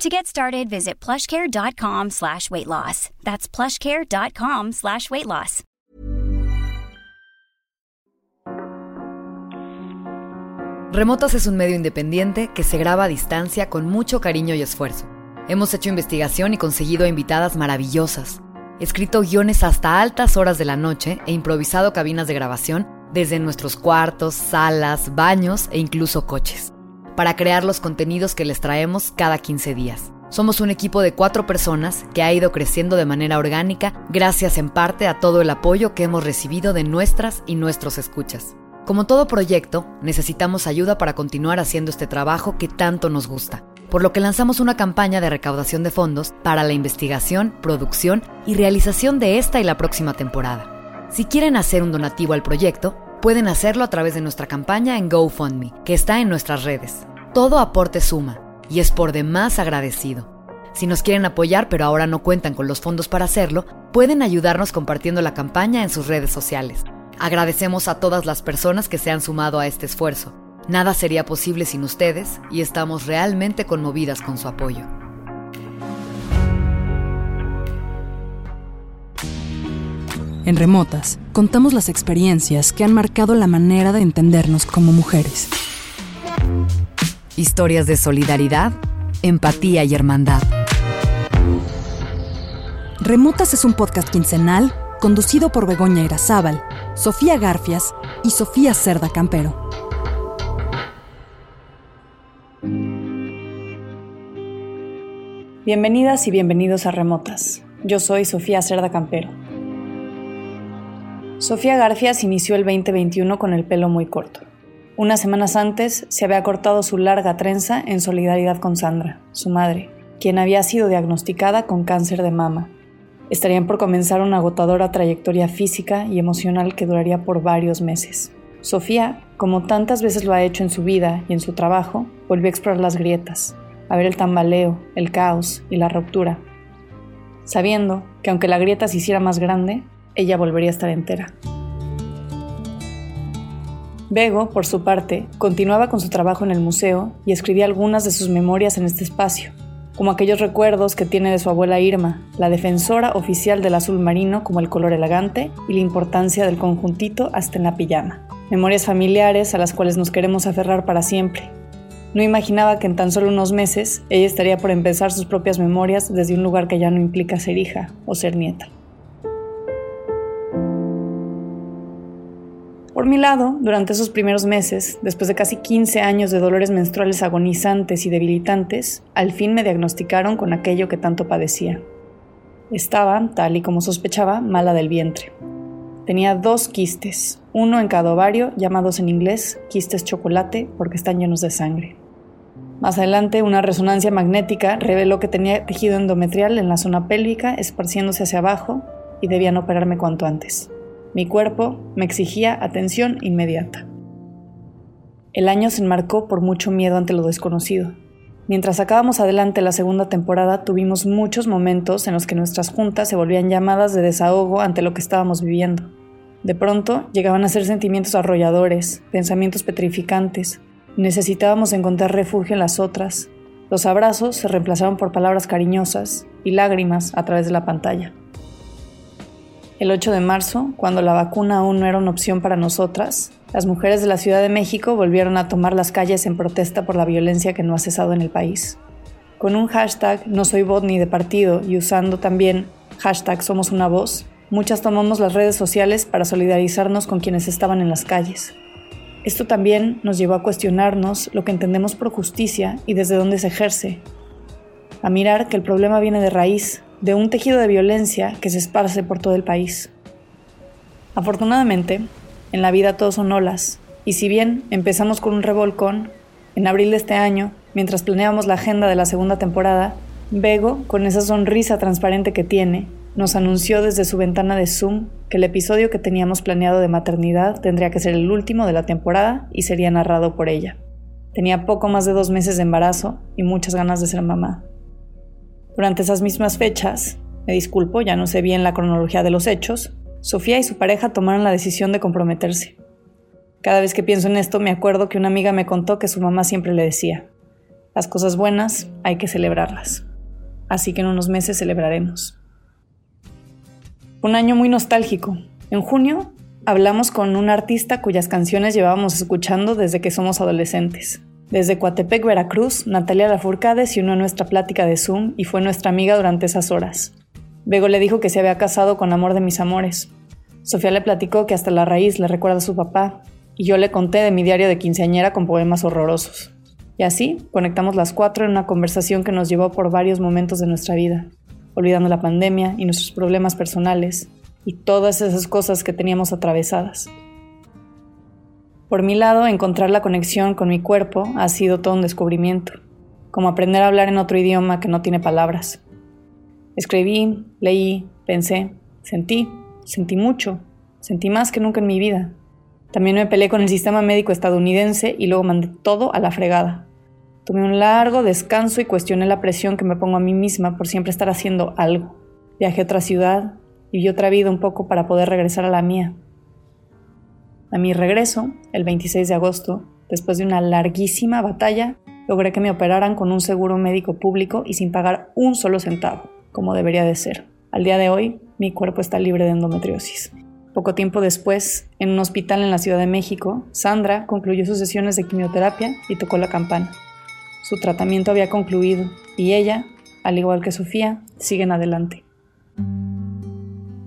To get started, visit plushcare.com slash weight loss. That's plushcare.com slash weight loss. Remotas es un medio independiente que se graba a distancia con mucho cariño y esfuerzo. Hemos hecho investigación y conseguido invitadas maravillosas. Escrito guiones hasta altas horas de la noche e improvisado cabinas de grabación desde nuestros cuartos, salas, baños e incluso coches para crear los contenidos que les traemos cada 15 días. Somos un equipo de cuatro personas que ha ido creciendo de manera orgánica gracias en parte a todo el apoyo que hemos recibido de nuestras y nuestros escuchas. Como todo proyecto, necesitamos ayuda para continuar haciendo este trabajo que tanto nos gusta, por lo que lanzamos una campaña de recaudación de fondos para la investigación, producción y realización de esta y la próxima temporada. Si quieren hacer un donativo al proyecto, pueden hacerlo a través de nuestra campaña en GoFundMe, que está en nuestras redes. Todo aporte suma y es por demás agradecido. Si nos quieren apoyar pero ahora no cuentan con los fondos para hacerlo, pueden ayudarnos compartiendo la campaña en sus redes sociales. Agradecemos a todas las personas que se han sumado a este esfuerzo. Nada sería posible sin ustedes y estamos realmente conmovidas con su apoyo. En Remotas, contamos las experiencias que han marcado la manera de entendernos como mujeres. Historias de solidaridad, empatía y hermandad. Remotas es un podcast quincenal conducido por Begoña Irazábal, Sofía Garfias y Sofía Cerda Campero. Bienvenidas y bienvenidos a Remotas. Yo soy Sofía Cerda Campero. Sofía Garfias inició el 2021 con el pelo muy corto. Unas semanas antes se había cortado su larga trenza en solidaridad con Sandra, su madre, quien había sido diagnosticada con cáncer de mama. Estarían por comenzar una agotadora trayectoria física y emocional que duraría por varios meses. Sofía, como tantas veces lo ha hecho en su vida y en su trabajo, volvió a explorar las grietas, a ver el tambaleo, el caos y la ruptura, sabiendo que aunque la grieta se hiciera más grande, ella volvería a estar entera. Bego, por su parte, continuaba con su trabajo en el museo y escribía algunas de sus memorias en este espacio, como aquellos recuerdos que tiene de su abuela Irma, la defensora oficial del azul marino como el color elegante y la importancia del conjuntito hasta en la pijama. Memorias familiares a las cuales nos queremos aferrar para siempre. No imaginaba que en tan solo unos meses ella estaría por empezar sus propias memorias desde un lugar que ya no implica ser hija o ser nieta. Por mi lado, durante esos primeros meses, después de casi 15 años de dolores menstruales agonizantes y debilitantes, al fin me diagnosticaron con aquello que tanto padecía. Estaba, tal y como sospechaba, mala del vientre. Tenía dos quistes, uno en cada ovario, llamados en inglés quistes chocolate porque están llenos de sangre. Más adelante, una resonancia magnética reveló que tenía tejido endometrial en la zona pélvica esparciéndose hacia abajo y debían operarme cuanto antes. Mi cuerpo me exigía atención inmediata. El año se enmarcó por mucho miedo ante lo desconocido. Mientras sacábamos adelante la segunda temporada, tuvimos muchos momentos en los que nuestras juntas se volvían llamadas de desahogo ante lo que estábamos viviendo. De pronto llegaban a ser sentimientos arrolladores, pensamientos petrificantes. Necesitábamos encontrar refugio en las otras. Los abrazos se reemplazaron por palabras cariñosas y lágrimas a través de la pantalla. El 8 de marzo, cuando la vacuna aún no era una opción para nosotras, las mujeres de la Ciudad de México volvieron a tomar las calles en protesta por la violencia que no ha cesado en el país. Con un hashtag no soy bot ni de partido y usando también hashtag somos una voz, muchas tomamos las redes sociales para solidarizarnos con quienes estaban en las calles. Esto también nos llevó a cuestionarnos lo que entendemos por justicia y desde dónde se ejerce, a mirar que el problema viene de raíz, de un tejido de violencia que se esparce por todo el país. Afortunadamente, en la vida todos son olas, y si bien empezamos con un revolcón, en abril de este año, mientras planeábamos la agenda de la segunda temporada, Bego, con esa sonrisa transparente que tiene, nos anunció desde su ventana de Zoom que el episodio que teníamos planeado de maternidad tendría que ser el último de la temporada y sería narrado por ella. Tenía poco más de dos meses de embarazo y muchas ganas de ser mamá. Durante esas mismas fechas, me disculpo, ya no sé bien la cronología de los hechos, Sofía y su pareja tomaron la decisión de comprometerse. Cada vez que pienso en esto me acuerdo que una amiga me contó que su mamá siempre le decía, las cosas buenas hay que celebrarlas. Así que en unos meses celebraremos. Un año muy nostálgico. En junio hablamos con un artista cuyas canciones llevábamos escuchando desde que somos adolescentes. Desde Coatepec, Veracruz, Natalia Lafourcade se unió a nuestra plática de Zoom y fue nuestra amiga durante esas horas. Bego le dijo que se había casado con amor de mis amores. Sofía le platicó que hasta la raíz le recuerda a su papá, y yo le conté de mi diario de quinceañera con poemas horrorosos. Y así conectamos las cuatro en una conversación que nos llevó por varios momentos de nuestra vida olvidando la pandemia y nuestros problemas personales y todas esas cosas que teníamos atravesadas. Por mi lado, encontrar la conexión con mi cuerpo ha sido todo un descubrimiento, como aprender a hablar en otro idioma que no tiene palabras. Escribí, leí, pensé, sentí, sentí mucho, sentí más que nunca en mi vida. También me peleé con el sistema médico estadounidense y luego mandé todo a la fregada. Tomé un largo descanso y cuestioné la presión que me pongo a mí misma por siempre estar haciendo algo. Viajé a otra ciudad y vi otra vida un poco para poder regresar a la mía. A mi regreso, el 26 de agosto, después de una larguísima batalla, logré que me operaran con un seguro médico público y sin pagar un solo centavo, como debería de ser. Al día de hoy, mi cuerpo está libre de endometriosis. Poco tiempo después, en un hospital en la Ciudad de México, Sandra concluyó sus sesiones de quimioterapia y tocó la campana. Su tratamiento había concluido y ella, al igual que Sofía, siguen adelante.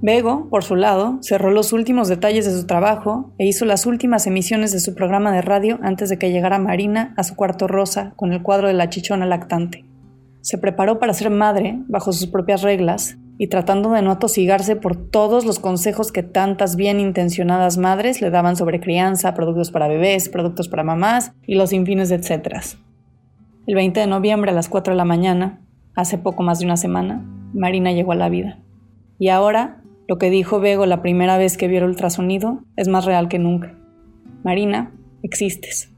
Bego, por su lado, cerró los últimos detalles de su trabajo e hizo las últimas emisiones de su programa de radio antes de que llegara Marina a su cuarto rosa con el cuadro de la chichona lactante. Se preparó para ser madre bajo sus propias reglas y tratando de no atosigarse por todos los consejos que tantas bien intencionadas madres le daban sobre crianza, productos para bebés, productos para mamás y los infines de etcéteras. El 20 de noviembre a las 4 de la mañana, hace poco más de una semana, Marina llegó a la vida. Y ahora, lo que dijo Bego la primera vez que vio el ultrasonido es más real que nunca. Marina, existes.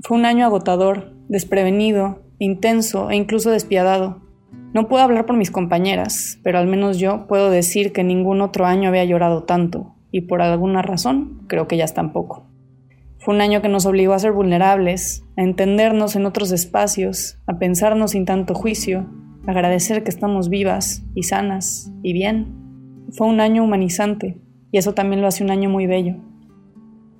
Fue un año agotador, desprevenido, intenso e incluso despiadado. No puedo hablar por mis compañeras, pero al menos yo puedo decir que ningún otro año había llorado tanto, y por alguna razón creo que ya tampoco. Fue un año que nos obligó a ser vulnerables, a entendernos en otros espacios, a pensarnos sin tanto juicio, a agradecer que estamos vivas y sanas y bien. Fue un año humanizante y eso también lo hace un año muy bello.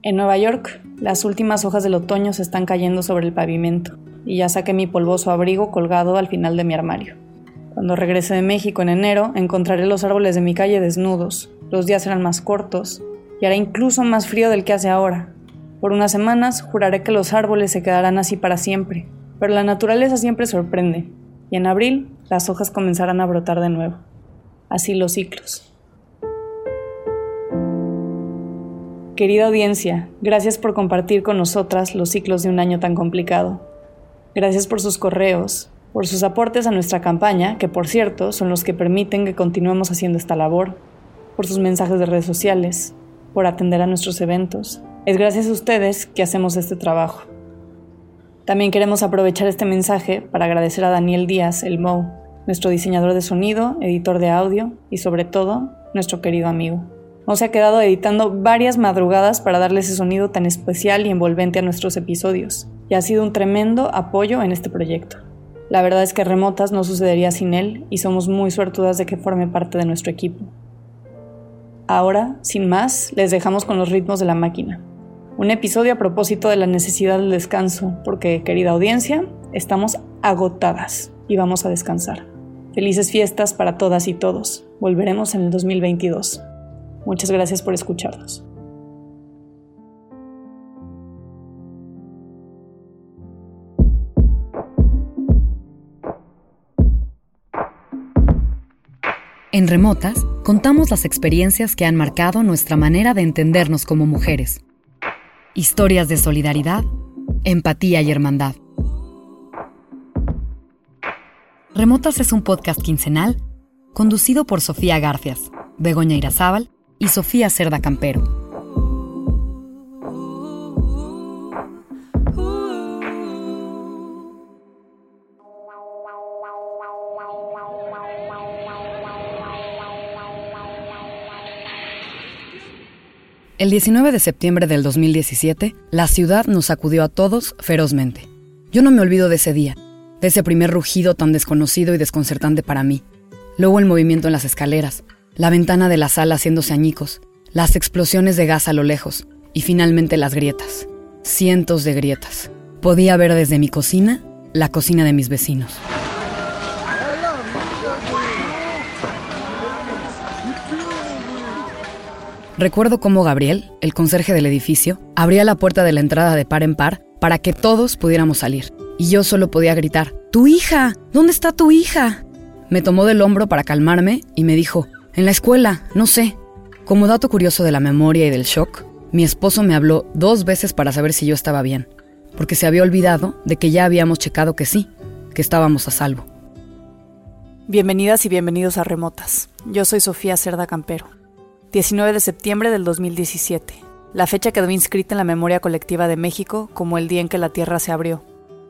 En Nueva York, las últimas hojas del otoño se están cayendo sobre el pavimento y ya saqué mi polvoso abrigo colgado al final de mi armario. Cuando regrese de México en enero, encontraré los árboles de mi calle desnudos, los días serán más cortos y hará incluso más frío del que hace ahora, por unas semanas juraré que los árboles se quedarán así para siempre, pero la naturaleza siempre sorprende, y en abril las hojas comenzarán a brotar de nuevo. Así los ciclos. Querida audiencia, gracias por compartir con nosotras los ciclos de un año tan complicado. Gracias por sus correos, por sus aportes a nuestra campaña, que por cierto son los que permiten que continuemos haciendo esta labor, por sus mensajes de redes sociales, por atender a nuestros eventos, es gracias a ustedes que hacemos este trabajo. También queremos aprovechar este mensaje para agradecer a Daniel Díaz, el Mo, nuestro diseñador de sonido, editor de audio y sobre todo nuestro querido amigo. Mo se ha quedado editando varias madrugadas para darle ese sonido tan especial y envolvente a nuestros episodios, y ha sido un tremendo apoyo en este proyecto. La verdad es que Remotas no sucedería sin él y somos muy suertudas de que forme parte de nuestro equipo. Ahora, sin más, les dejamos con los ritmos de la máquina. Un episodio a propósito de la necesidad del descanso, porque, querida audiencia, estamos agotadas y vamos a descansar. Felices fiestas para todas y todos. Volveremos en el 2022. Muchas gracias por escucharnos. En Remotas contamos las experiencias que han marcado nuestra manera de entendernos como mujeres Historias de solidaridad, empatía y hermandad. Remotas es un podcast quincenal conducido por Sofía Garfias, Begoña Irazábal y Sofía Cerda Campero. El 19 de septiembre del 2017, la ciudad nos sacudió a todos ferozmente. Yo no me olvido de ese día, de ese primer rugido tan desconocido y desconcertante para mí. Luego el movimiento en las escaleras, la ventana de la sala haciéndose añicos, las explosiones de gas a lo lejos y finalmente las grietas. Cientos de grietas. Podía ver desde mi cocina la cocina de mis vecinos. Recuerdo cómo Gabriel, el conserje del edificio, abría la puerta de la entrada de par en par para que todos pudiéramos salir. Y yo solo podía gritar, ¡Tu hija! ¿Dónde está tu hija? Me tomó del hombro para calmarme y me dijo, en la escuela, no sé. Como dato curioso de la memoria y del shock, mi esposo me habló dos veces para saber si yo estaba bien, porque se había olvidado de que ya habíamos checado que sí, que estábamos a salvo. Bienvenidas y bienvenidos a Remotas. Yo soy Sofía Cerda Campero. 19 de septiembre del 2017. La fecha quedó inscrita en la memoria colectiva de México como el día en que la Tierra se abrió.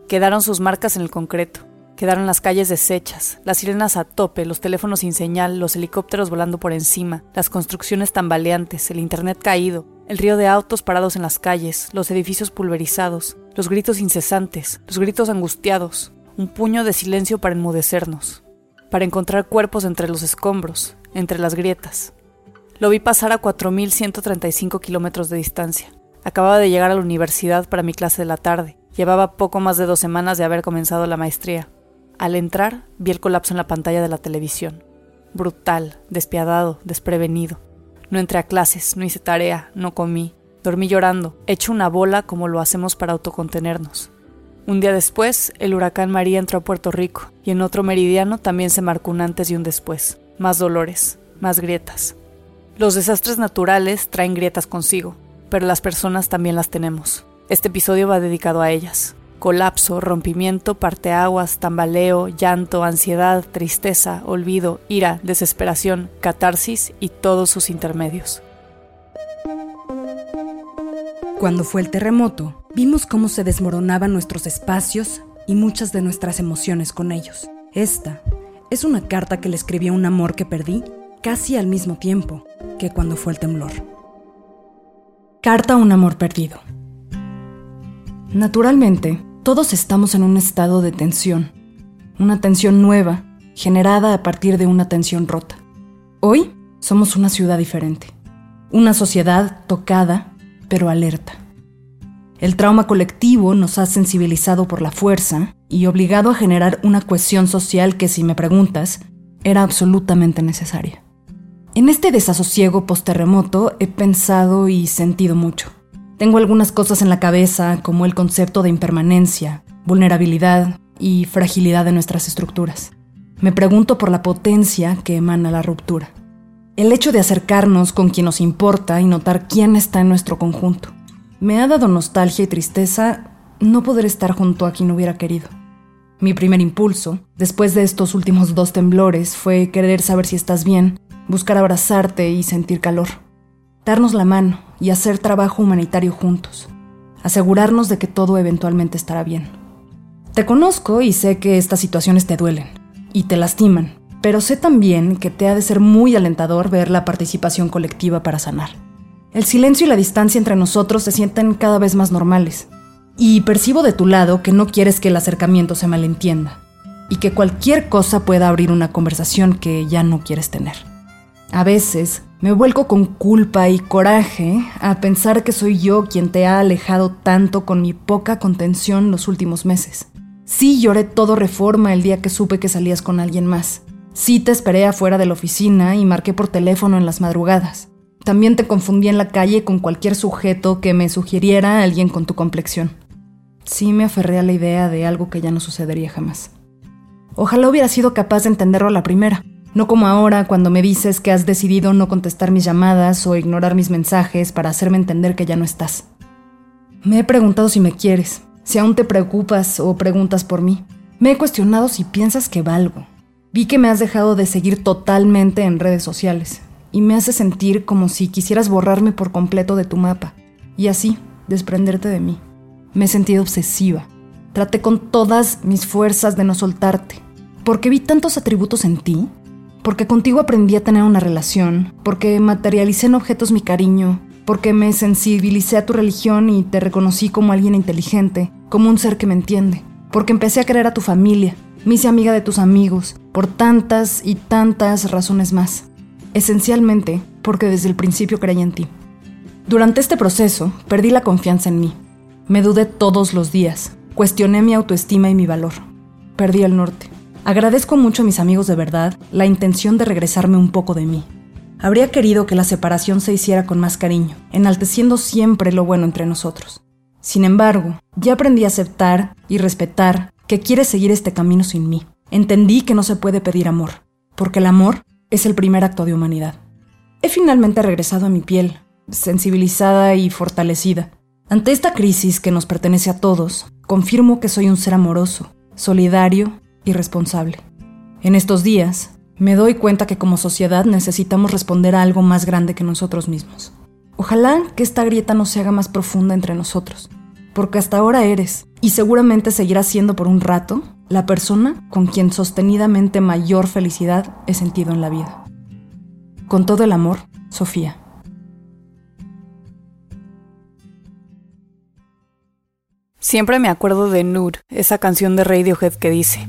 Quedaron sus marcas en el concreto. Quedaron las calles deshechas, las sirenas a tope, los teléfonos sin señal, los helicópteros volando por encima, las construcciones tambaleantes, el internet caído, el río de autos parados en las calles, los edificios pulverizados, los gritos incesantes, los gritos angustiados, un puño de silencio para enmudecernos, para encontrar cuerpos entre los escombros, entre las grietas. Lo vi pasar a 4.135 kilómetros de distancia. Acababa de llegar a la universidad para mi clase de la tarde. Llevaba poco más de dos semanas de haber comenzado la maestría. Al entrar, vi el colapso en la pantalla de la televisión. Brutal, despiadado, desprevenido. No entré a clases, no hice tarea, no comí. Dormí llorando, hecho una bola como lo hacemos para autocontenernos. Un día después, el huracán María entró a Puerto Rico y en otro meridiano también se marcó un antes y un después. Más dolores, más grietas, los desastres naturales traen grietas consigo, pero las personas también las tenemos. Este episodio va dedicado a ellas. Colapso, rompimiento, parteaguas, tambaleo, llanto, ansiedad, tristeza, olvido, ira, desesperación, catarsis y todos sus intermedios. Cuando fue el terremoto, vimos cómo se desmoronaban nuestros espacios y muchas de nuestras emociones con ellos. Esta es una carta que le escribí a un amor que perdí casi al mismo tiempo que cuando fue el temblor. Carta a un amor perdido. Naturalmente, todos estamos en un estado de tensión, una tensión nueva, generada a partir de una tensión rota. Hoy somos una ciudad diferente, una sociedad tocada, pero alerta. El trauma colectivo nos ha sensibilizado por la fuerza y obligado a generar una cohesión social que, si me preguntas, era absolutamente necesaria. En este desasosiego post-terremoto he pensado y sentido mucho. Tengo algunas cosas en la cabeza, como el concepto de impermanencia, vulnerabilidad y fragilidad de nuestras estructuras. Me pregunto por la potencia que emana la ruptura. El hecho de acercarnos con quien nos importa y notar quién está en nuestro conjunto. Me ha dado nostalgia y tristeza no poder estar junto a quien hubiera querido. Mi primer impulso, después de estos últimos dos temblores, fue querer saber si estás bien buscar abrazarte y sentir calor, darnos la mano y hacer trabajo humanitario juntos, asegurarnos de que todo eventualmente estará bien. Te conozco y sé que estas situaciones te duelen y te lastiman, pero sé también que te ha de ser muy alentador ver la participación colectiva para sanar. El silencio y la distancia entre nosotros se sienten cada vez más normales, y percibo de tu lado que no quieres que el acercamiento se malentienda, y que cualquier cosa pueda abrir una conversación que ya no quieres tener. A veces me vuelco con culpa y coraje a pensar que soy yo quien te ha alejado tanto con mi poca contención los últimos meses. Sí lloré todo reforma el día que supe que salías con alguien más. Sí te esperé afuera de la oficina y marqué por teléfono en las madrugadas. También te confundí en la calle con cualquier sujeto que me sugiriera alguien con tu complexión. Sí me aferré a la idea de algo que ya no sucedería jamás. Ojalá hubiera sido capaz de entenderlo la primera no como ahora cuando me dices que has decidido no contestar mis llamadas o ignorar mis mensajes para hacerme entender que ya no estás. Me he preguntado si me quieres, si aún te preocupas o preguntas por mí. Me he cuestionado si piensas que valgo. Vi que me has dejado de seguir totalmente en redes sociales y me hace sentir como si quisieras borrarme por completo de tu mapa y así desprenderte de mí. Me he sentido obsesiva. Traté con todas mis fuerzas de no soltarte, porque vi tantos atributos en ti, porque contigo aprendí a tener una relación, porque materialicé en objetos mi cariño, porque me sensibilicé a tu religión y te reconocí como alguien inteligente, como un ser que me entiende, porque empecé a querer a tu familia, me hice amiga de tus amigos, por tantas y tantas razones más esencialmente porque desde el principio creí en ti. Durante este proceso, perdí la confianza en mí. Me dudé todos los días, cuestioné mi autoestima y mi valor. Perdí el norte. Agradezco mucho a mis amigos de verdad la intención de regresarme un poco de mí. Habría querido que la separación se hiciera con más cariño, enalteciendo siempre lo bueno entre nosotros. Sin embargo, ya aprendí a aceptar y respetar que quieres seguir este camino sin mí. Entendí que no se puede pedir amor, porque el amor es el primer acto de humanidad. He finalmente regresado a mi piel, sensibilizada y fortalecida. Ante esta crisis que nos pertenece a todos, confirmo que soy un ser amoroso, solidario y responsable. En estos días, me doy cuenta que como sociedad necesitamos responder a algo más grande que nosotros mismos. Ojalá que esta grieta no se haga más profunda entre nosotros, porque hasta ahora eres, y seguramente seguirás siendo por un rato, la persona con quien sostenidamente mayor felicidad he sentido en la vida. Con todo el amor, Sofía. Siempre me acuerdo de Nude, esa canción de Radiohead que dice,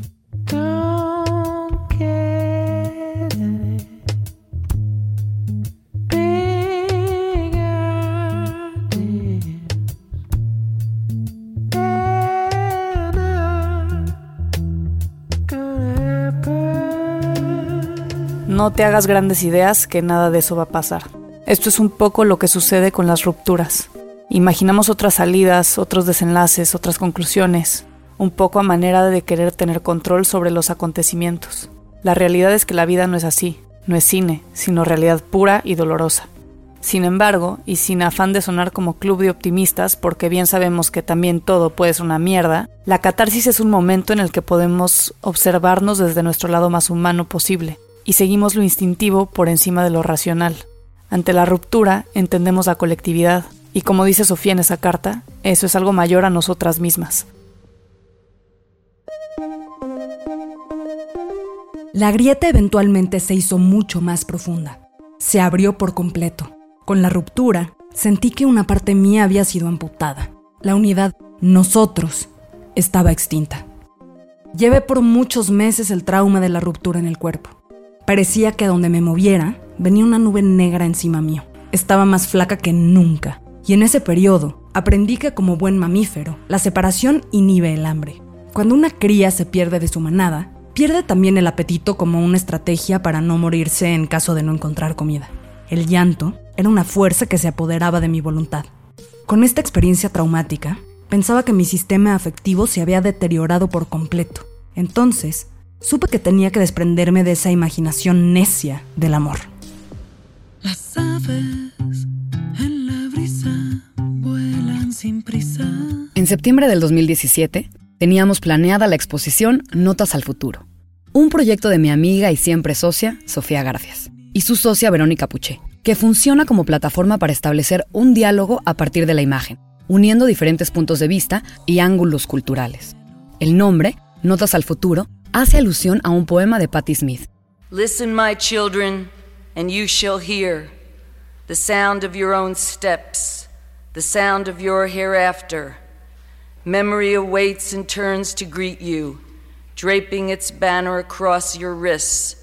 No te hagas grandes ideas que nada de eso va a pasar. Esto es un poco lo que sucede con las rupturas. Imaginamos otras salidas, otros desenlaces, otras conclusiones, un poco a manera de querer tener control sobre los acontecimientos. La realidad es que la vida no es así, no es cine, sino realidad pura y dolorosa. Sin embargo, y sin afán de sonar como club de optimistas, porque bien sabemos que también todo puede ser una mierda, la catarsis es un momento en el que podemos observarnos desde nuestro lado más humano posible, y seguimos lo instintivo por encima de lo racional. Ante la ruptura entendemos la colectividad, y como dice Sofía en esa carta, eso es algo mayor a nosotras mismas. La grieta eventualmente se hizo mucho más profunda. Se abrió por completo. Con la ruptura, sentí que una parte mía había sido amputada. La unidad nosotros estaba extinta. Llevé por muchos meses el trauma de la ruptura en el cuerpo. Parecía que a donde me moviera venía una nube negra encima mío. Estaba más flaca que nunca. Y en ese periodo aprendí que como buen mamífero, la separación inhibe el hambre. Cuando una cría se pierde de su manada, pierde también el apetito como una estrategia para no morirse en caso de no encontrar comida. El llanto era una fuerza que se apoderaba de mi voluntad. Con esta experiencia traumática, pensaba que mi sistema afectivo se había deteriorado por completo. Entonces, supe que tenía que desprenderme de esa imaginación necia del amor. Las aves en la brisa vuelan sin prisa. En septiembre del 2017 teníamos planeada la exposición Notas al Futuro, un proyecto de mi amiga y siempre socia, Sofía Garfias, y su socia Verónica Puché, que funciona como plataforma para establecer un diálogo a partir de la imagen, uniendo diferentes puntos de vista y ángulos culturales. El nombre, Notas al Futuro, hace alusión a un poema de Patti Smith. Listen, my children, and you shall hear the sound of your own steps, the sound of your hereafter. Memory awaits and turns to greet you, draping its banner across your wrists.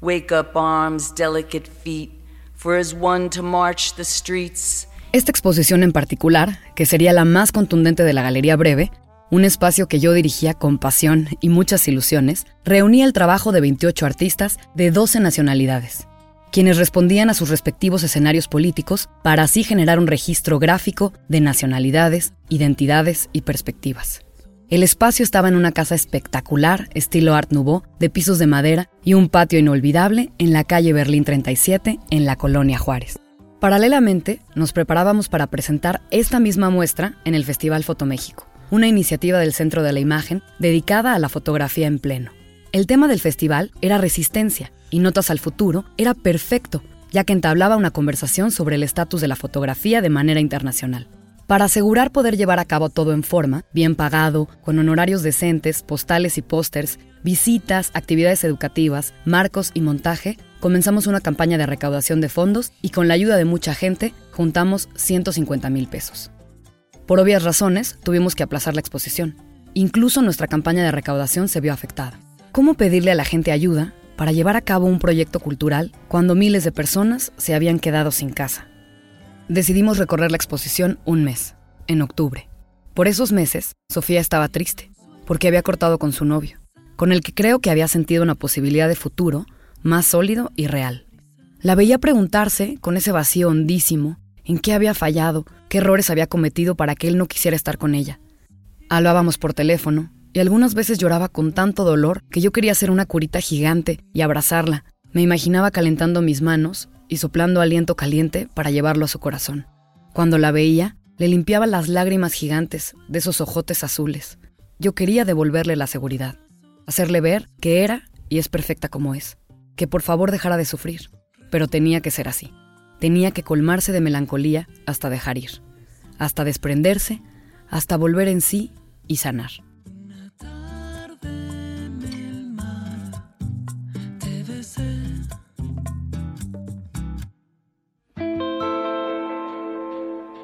Wake up, arms, delicate feet, for as one to march the streets. Esta exposición en particular, que sería la más contundente de la Galería Breve, un espacio que yo dirigía con pasión y muchas ilusiones, reunía el trabajo de 28 artistas de 12 nacionalidades, quienes respondían a sus respectivos escenarios políticos para así generar un registro gráfico de nacionalidades, identidades y perspectivas. El espacio estaba en una casa espectacular, estilo Art Nouveau, de pisos de madera y un patio inolvidable en la calle Berlín 37, en la colonia Juárez. Paralelamente, nos preparábamos para presentar esta misma muestra en el Festival Fotoméxico una iniciativa del Centro de la Imagen dedicada a la fotografía en pleno. El tema del festival era resistencia y Notas al Futuro era perfecto, ya que entablaba una conversación sobre el estatus de la fotografía de manera internacional. Para asegurar poder llevar a cabo todo en forma, bien pagado, con honorarios decentes, postales y pósters, visitas, actividades educativas, marcos y montaje, comenzamos una campaña de recaudación de fondos y con la ayuda de mucha gente juntamos 150 mil pesos. Por obvias razones, tuvimos que aplazar la exposición. Incluso nuestra campaña de recaudación se vio afectada. ¿Cómo pedirle a la gente ayuda para llevar a cabo un proyecto cultural cuando miles de personas se habían quedado sin casa? Decidimos recorrer la exposición un mes, en octubre. Por esos meses, Sofía estaba triste, porque había cortado con su novio, con el que creo que había sentido una posibilidad de futuro más sólido y real. La veía preguntarse, con ese vacío hondísimo, en qué había fallado, qué errores había cometido para que él no quisiera estar con ella. Hablábamos por teléfono, y algunas veces lloraba con tanto dolor que yo quería hacer una curita gigante y abrazarla. Me imaginaba calentando mis manos y soplando aliento caliente para llevarlo a su corazón. Cuando la veía, le limpiaba las lágrimas gigantes de esos ojotes azules. Yo quería devolverle la seguridad, hacerle ver que era y es perfecta como es, que por favor dejara de sufrir, pero tenía que ser así. Tenía que colmarse de melancolía hasta dejar ir, hasta desprenderse, hasta volver en sí y sanar.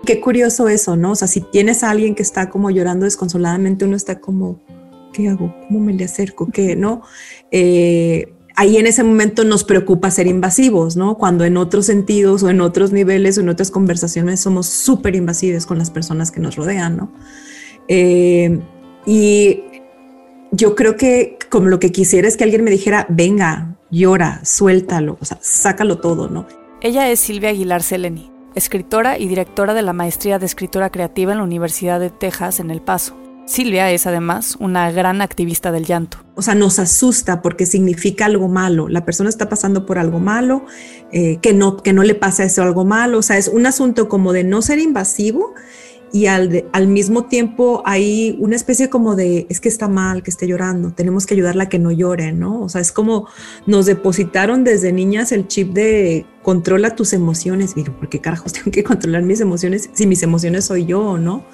qué curioso eso, ¿no? O sea, si tienes a alguien que está como llorando desconsoladamente, uno está como, ¿qué hago? ¿Cómo me le acerco? ¿Qué? ¿No? Eh, ahí en ese momento nos preocupa ser invasivos, ¿no? Cuando en otros sentidos o en otros niveles o en otras conversaciones somos súper invasivos con las personas que nos rodean, ¿no? Eh, y yo creo que como lo que quisiera es que alguien me dijera, venga, llora, suéltalo, o sea, sácalo todo, ¿no? Ella es Silvia Aguilar Seleni escritora y directora de la Maestría de Escritura Creativa en la Universidad de Texas en El Paso. Silvia es además una gran activista del llanto. O sea, nos asusta porque significa algo malo. La persona está pasando por algo malo, eh, que, no, que no le pasa eso algo malo. O sea, es un asunto como de no ser invasivo y al, al, mismo tiempo hay una especie como de, es que está mal, que esté llorando, tenemos que ayudarla a que no llore, ¿no? O sea, es como nos depositaron desde niñas el chip de controla tus emociones, digo, ¿por qué carajos tengo que controlar mis emociones si mis emociones soy yo, ¿no?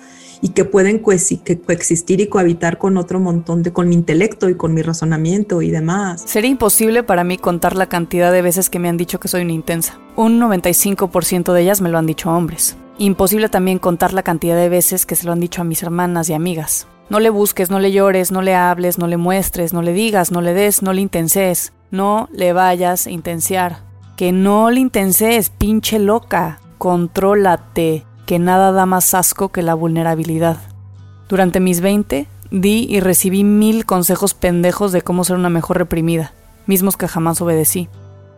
Y que pueden coexistir y cohabitar con otro montón de, con mi intelecto y con mi razonamiento y demás. Sería imposible para mí contar la cantidad de veces que me han dicho que soy una intensa. Un 95% de ellas me lo han dicho hombres. Imposible también contar la cantidad de veces que se lo han dicho a mis hermanas y amigas. No le busques, no le llores, no le hables, no le muestres, no le digas, no le des, no le intenses. No le vayas a intensear. Que no le intenses, pinche loca. Contrólate, que nada da más asco que la vulnerabilidad. Durante mis 20, di y recibí mil consejos pendejos de cómo ser una mejor reprimida, mismos que jamás obedecí.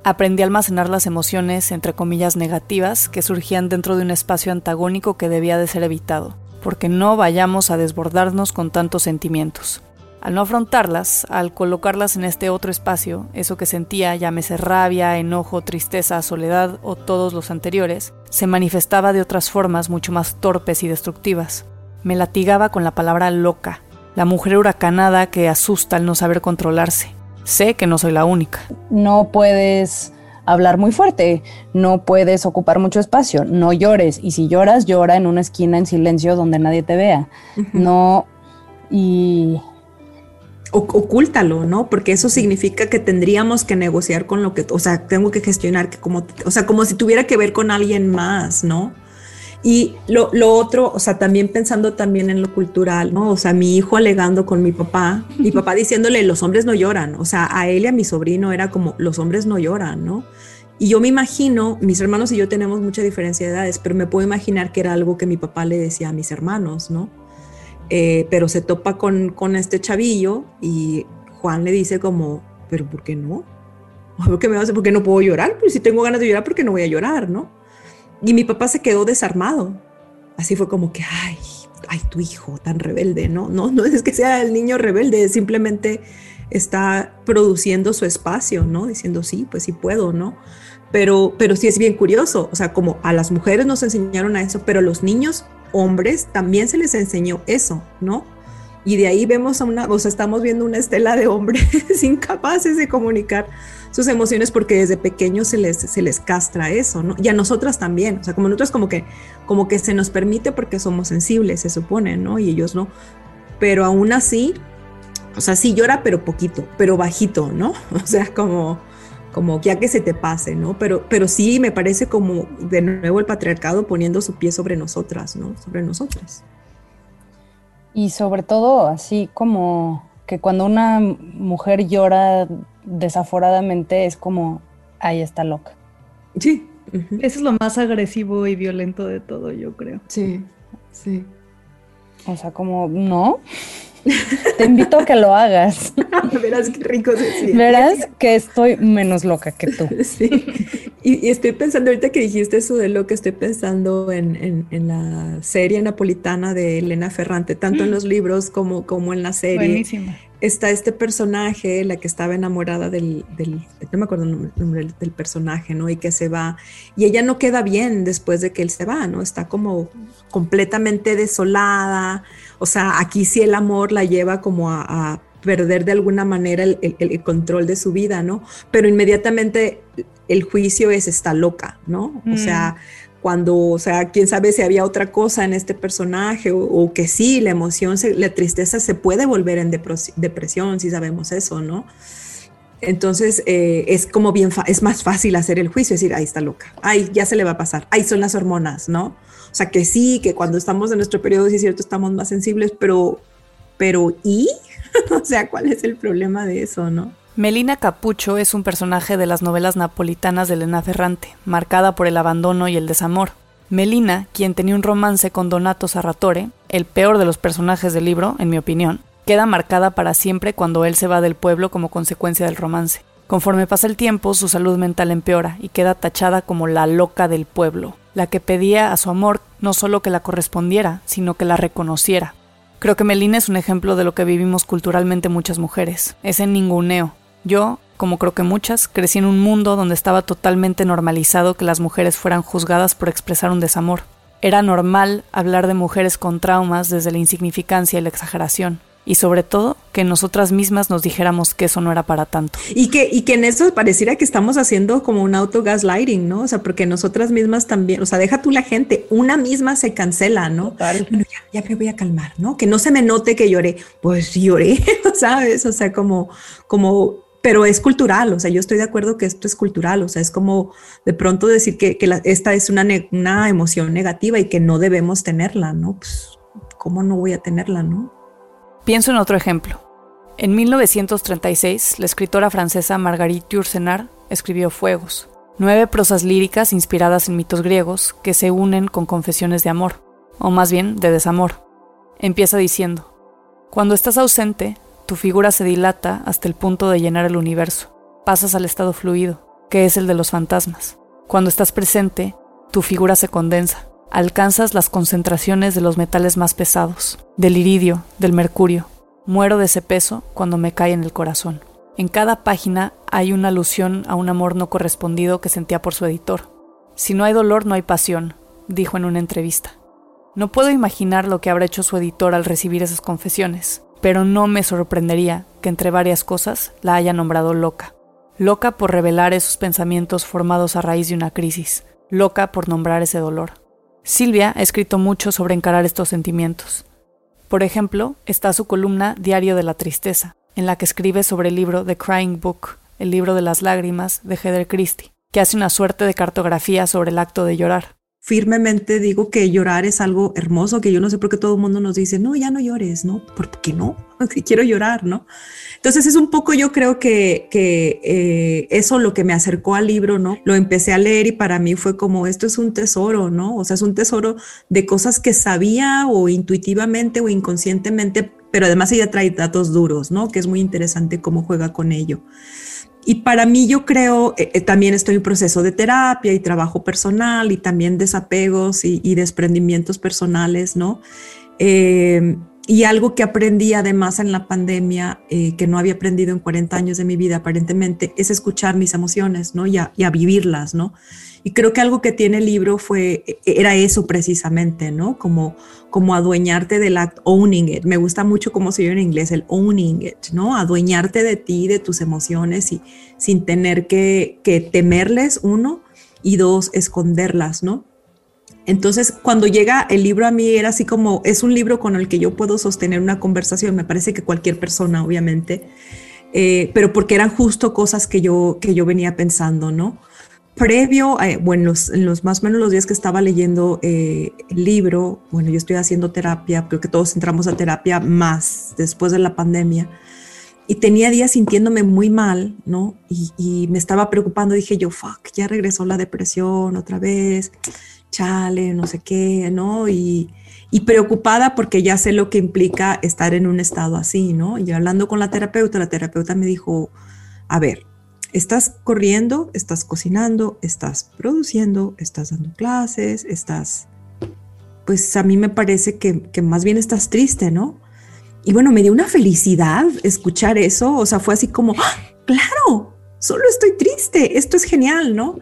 Aprendí a almacenar las emociones, entre comillas, negativas que surgían dentro de un espacio antagónico que debía de ser evitado, porque no vayamos a desbordarnos con tantos sentimientos. Al no afrontarlas, al colocarlas en este otro espacio, eso que sentía, llámese rabia, enojo, tristeza, soledad o todos los anteriores, se manifestaba de otras formas mucho más torpes y destructivas. Me latigaba con la palabra loca, la mujer huracanada que asusta al no saber controlarse, sé que no soy la única. No puedes hablar muy fuerte, no puedes ocupar mucho espacio, no llores y si lloras, llora en una esquina en silencio donde nadie te vea. No y ocúltalo, ¿no? Porque eso significa que tendríamos que negociar con lo que, o sea, tengo que gestionar que como, o sea, como si tuviera que ver con alguien más, ¿no? Y lo, otro, o sea, también pensando también en lo cultural, ¿no? O sea, mi hijo alegando con mi papá, mi papá diciéndole, los hombres no lloran, o sea, a él y a mi sobrino era como, los hombres no lloran, ¿no? Y yo me imagino, mis hermanos y yo tenemos mucha diferencia de edades, pero me puedo imaginar que era algo que mi papá le decía a mis hermanos, ¿no? Eh, pero se topa con, con este chavillo y Juan le dice como, pero ¿por qué no? ¿Por qué me hace? ¿Por qué no puedo llorar? Pues si tengo ganas de llorar, ¿por qué no voy a llorar, no? Y mi papá se quedó desarmado. Así fue como que, ay, ay, tu hijo tan rebelde, ¿no? No, no es que sea el niño rebelde, simplemente está produciendo su espacio, ¿no? Diciendo, sí, pues sí puedo, ¿no? Pero, pero sí es bien curioso, o sea, como a las mujeres nos enseñaron a eso, pero a los niños hombres también se les enseñó eso, ¿no? Y de ahí vemos a una, o sea, estamos viendo una estela de hombres incapaces de comunicar sus emociones porque desde pequeños se les, se les castra eso, ¿no? Y a nosotras también, o sea, como nosotros como que, como que se nos permite porque somos sensibles, se supone, ¿no? Y ellos no. Pero aún así, o sea, sí llora, pero poquito, pero bajito, ¿no? O sea, como, como ya que se te pase, ¿no? Pero, pero sí me parece como de nuevo el patriarcado poniendo su pie sobre nosotras, ¿no? Sobre nosotras. Y sobre todo, así como que cuando una mujer llora desaforadamente es como, ahí está loca. Sí. Eso es lo más agresivo y violento de todo, yo creo. Sí, sí. O sea, como, no. Te invito a que lo hagas. Verás qué rico se Verás que estoy menos loca que tú. Sí. Y, estoy pensando, ahorita que dijiste eso de lo que estoy pensando en, la serie napolitana de Elena Ferrante, tanto en mm. los libros como, como en la serie. Buenísima. Está este personaje, la que estaba enamorada del, no me acuerdo el nombre del personaje, ¿no? Y que se va. Y ella no queda bien después de que él se va, ¿no? Está como completamente desolada. O sea, aquí sí el amor la lleva como a, perder de alguna manera el, el, control de su vida, ¿no? Pero inmediatamente el juicio es está loca, ¿no? O sea, mm. Cuando, o sea, quién sabe si había otra cosa en este personaje o, que sí, la emoción, la tristeza se puede volver en depresión, si sabemos eso, ¿no? Entonces eh, es como bien, es más fácil hacer el juicio, decir, ahí está loca, ay, ya se le va a pasar, ahí son las hormonas, ¿no? O sea, que sí, que cuando estamos en nuestro periodo, sí es cierto, estamos más sensibles, pero, pero ¿y? o sea, ¿cuál es el problema de eso, no? Melina Capucho es un personaje de las novelas napolitanas de Elena Ferrante, marcada por el abandono y el desamor. Melina, quien tenía un romance con Donato Sarratore, el peor de los personajes del libro, en mi opinión, queda marcada para siempre cuando él se va del pueblo como consecuencia del romance. Conforme pasa el tiempo, su salud mental empeora y queda tachada como la loca del pueblo, la que pedía a su amor no solo que la correspondiera, sino que la reconociera. Creo que Melina es un ejemplo de lo que vivimos culturalmente muchas mujeres, ese ninguneo, yo, como creo que muchas, crecí en un mundo donde estaba totalmente normalizado que las mujeres fueran juzgadas por expresar un desamor. Era normal hablar de mujeres con traumas desde la insignificancia y la exageración. Y sobre todo, que nosotras mismas nos dijéramos que eso no era para tanto. Y que, y que en eso pareciera que estamos haciendo como un auto gaslighting, ¿no? O sea, porque nosotras mismas también, o sea, deja tú la gente, una misma se cancela, ¿no? Bueno, ya, ya me voy a calmar, ¿no? Que no se me note que lloré. Pues lloré, ¿sabes? O sea, como, como pero es cultural, o sea, yo estoy de acuerdo que esto es cultural, o sea, es como de pronto decir que, esta es una, una, emoción negativa y que no debemos tenerla, ¿no? Pues, ¿cómo no voy a tenerla, no? Pienso en otro ejemplo. En 1936, la escritora francesa Marguerite Yourcenar escribió Fuegos, nueve prosas líricas inspiradas en mitos griegos que se unen con confesiones de amor, o más bien de desamor. Empieza diciendo, Cuando estás ausente, tu figura se dilata hasta el punto de llenar el universo. Pasas al estado fluido, que es el de los fantasmas. Cuando estás presente, tu figura se condensa. Alcanzas las concentraciones de los metales más pesados, del iridio, del mercurio. Muero de ese peso cuando me cae en el corazón. En cada página hay una alusión a un amor no correspondido que sentía por su editor. Si no hay dolor, no hay pasión, dijo en una entrevista. No puedo imaginar lo que habrá hecho su editor al recibir esas confesiones pero no me sorprendería que entre varias cosas la haya nombrado loca. Loca por revelar esos pensamientos formados a raíz de una crisis, loca por nombrar ese dolor. Silvia ha escrito mucho sobre encarar estos sentimientos. Por ejemplo, está su columna Diario de la Tristeza, en la que escribe sobre el libro The Crying Book, el libro de las lágrimas de Heather Christie, que hace una suerte de cartografía sobre el acto de llorar firmemente digo que llorar es algo hermoso, que yo no sé por qué todo el mundo nos dice, no, ya no llores, ¿no? ¿Por qué no? Quiero llorar, ¿no? Entonces es un poco yo creo que, que eh, eso lo que me acercó al libro, ¿no? Lo empecé a leer y para mí fue como, esto es un tesoro, ¿no? O sea, es un tesoro de cosas que sabía o intuitivamente o inconscientemente, pero además ella trae datos duros, ¿no? Que es muy interesante cómo juega con ello. Y para mí yo creo, eh, eh, también estoy en proceso de terapia y trabajo personal y también desapegos y, desprendimientos personales, ¿no? Eh, y algo que aprendí además en la pandemia, eh, que no había aprendido en 40 años de mi vida aparentemente, es escuchar mis emociones, ¿no? Y a, y vivirlas, ¿no? Y creo que algo que tiene el libro fue, e, era eso precisamente, ¿no? Como, como adueñarte del act, owning it. Me gusta mucho cómo se oye en inglés, el owning it, ¿no? Adueñarte de ti, de tus emociones y sin tener que, que temerles, uno, y dos, esconderlas, ¿no? Entonces, cuando llega el libro a mí era así como, es un libro con el que yo puedo sostener una conversación, me parece que cualquier persona, obviamente, eh, pero porque eran justo cosas que yo, que yo venía pensando, ¿no? Previo, eh, bueno, en los más o menos los días que estaba leyendo eh, el libro, bueno, yo estoy haciendo terapia, creo que todos entramos a terapia más después de la pandemia, y tenía días sintiéndome muy mal, ¿no? Y, y me estaba preocupando, dije yo, fuck, ya regresó la depresión otra vez chale, no sé qué, ¿no? Y, preocupada porque ya sé lo que implica estar en un estado así, ¿no? Y hablando con la terapeuta, la terapeuta me dijo, a ver, estás corriendo, estás cocinando, estás produciendo, estás dando clases, estás, pues a mí me parece que, más bien estás triste, ¿no? Y bueno, me dio una felicidad escuchar eso, o sea, fue así como, ¡Ah, claro, solo estoy triste, esto es genial, ¿no?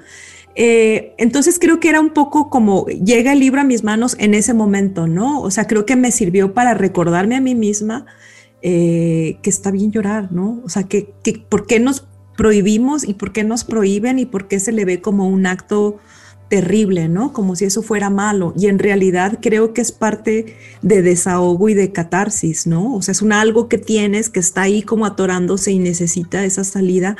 Eh, entonces creo que era un poco como llega el libro a mis manos en ese momento, ¿no? O sea, creo que me sirvió para recordarme a mí misma eh, que está bien llorar, ¿no? O sea, que, que por qué nos prohibimos y por qué nos prohíben y por qué se le ve como un acto terrible, ¿no? Como si eso fuera malo. Y en realidad creo que es parte de desahogo y de catarsis, ¿no? O sea, es un algo que tienes que está ahí como atorándose y necesita esa salida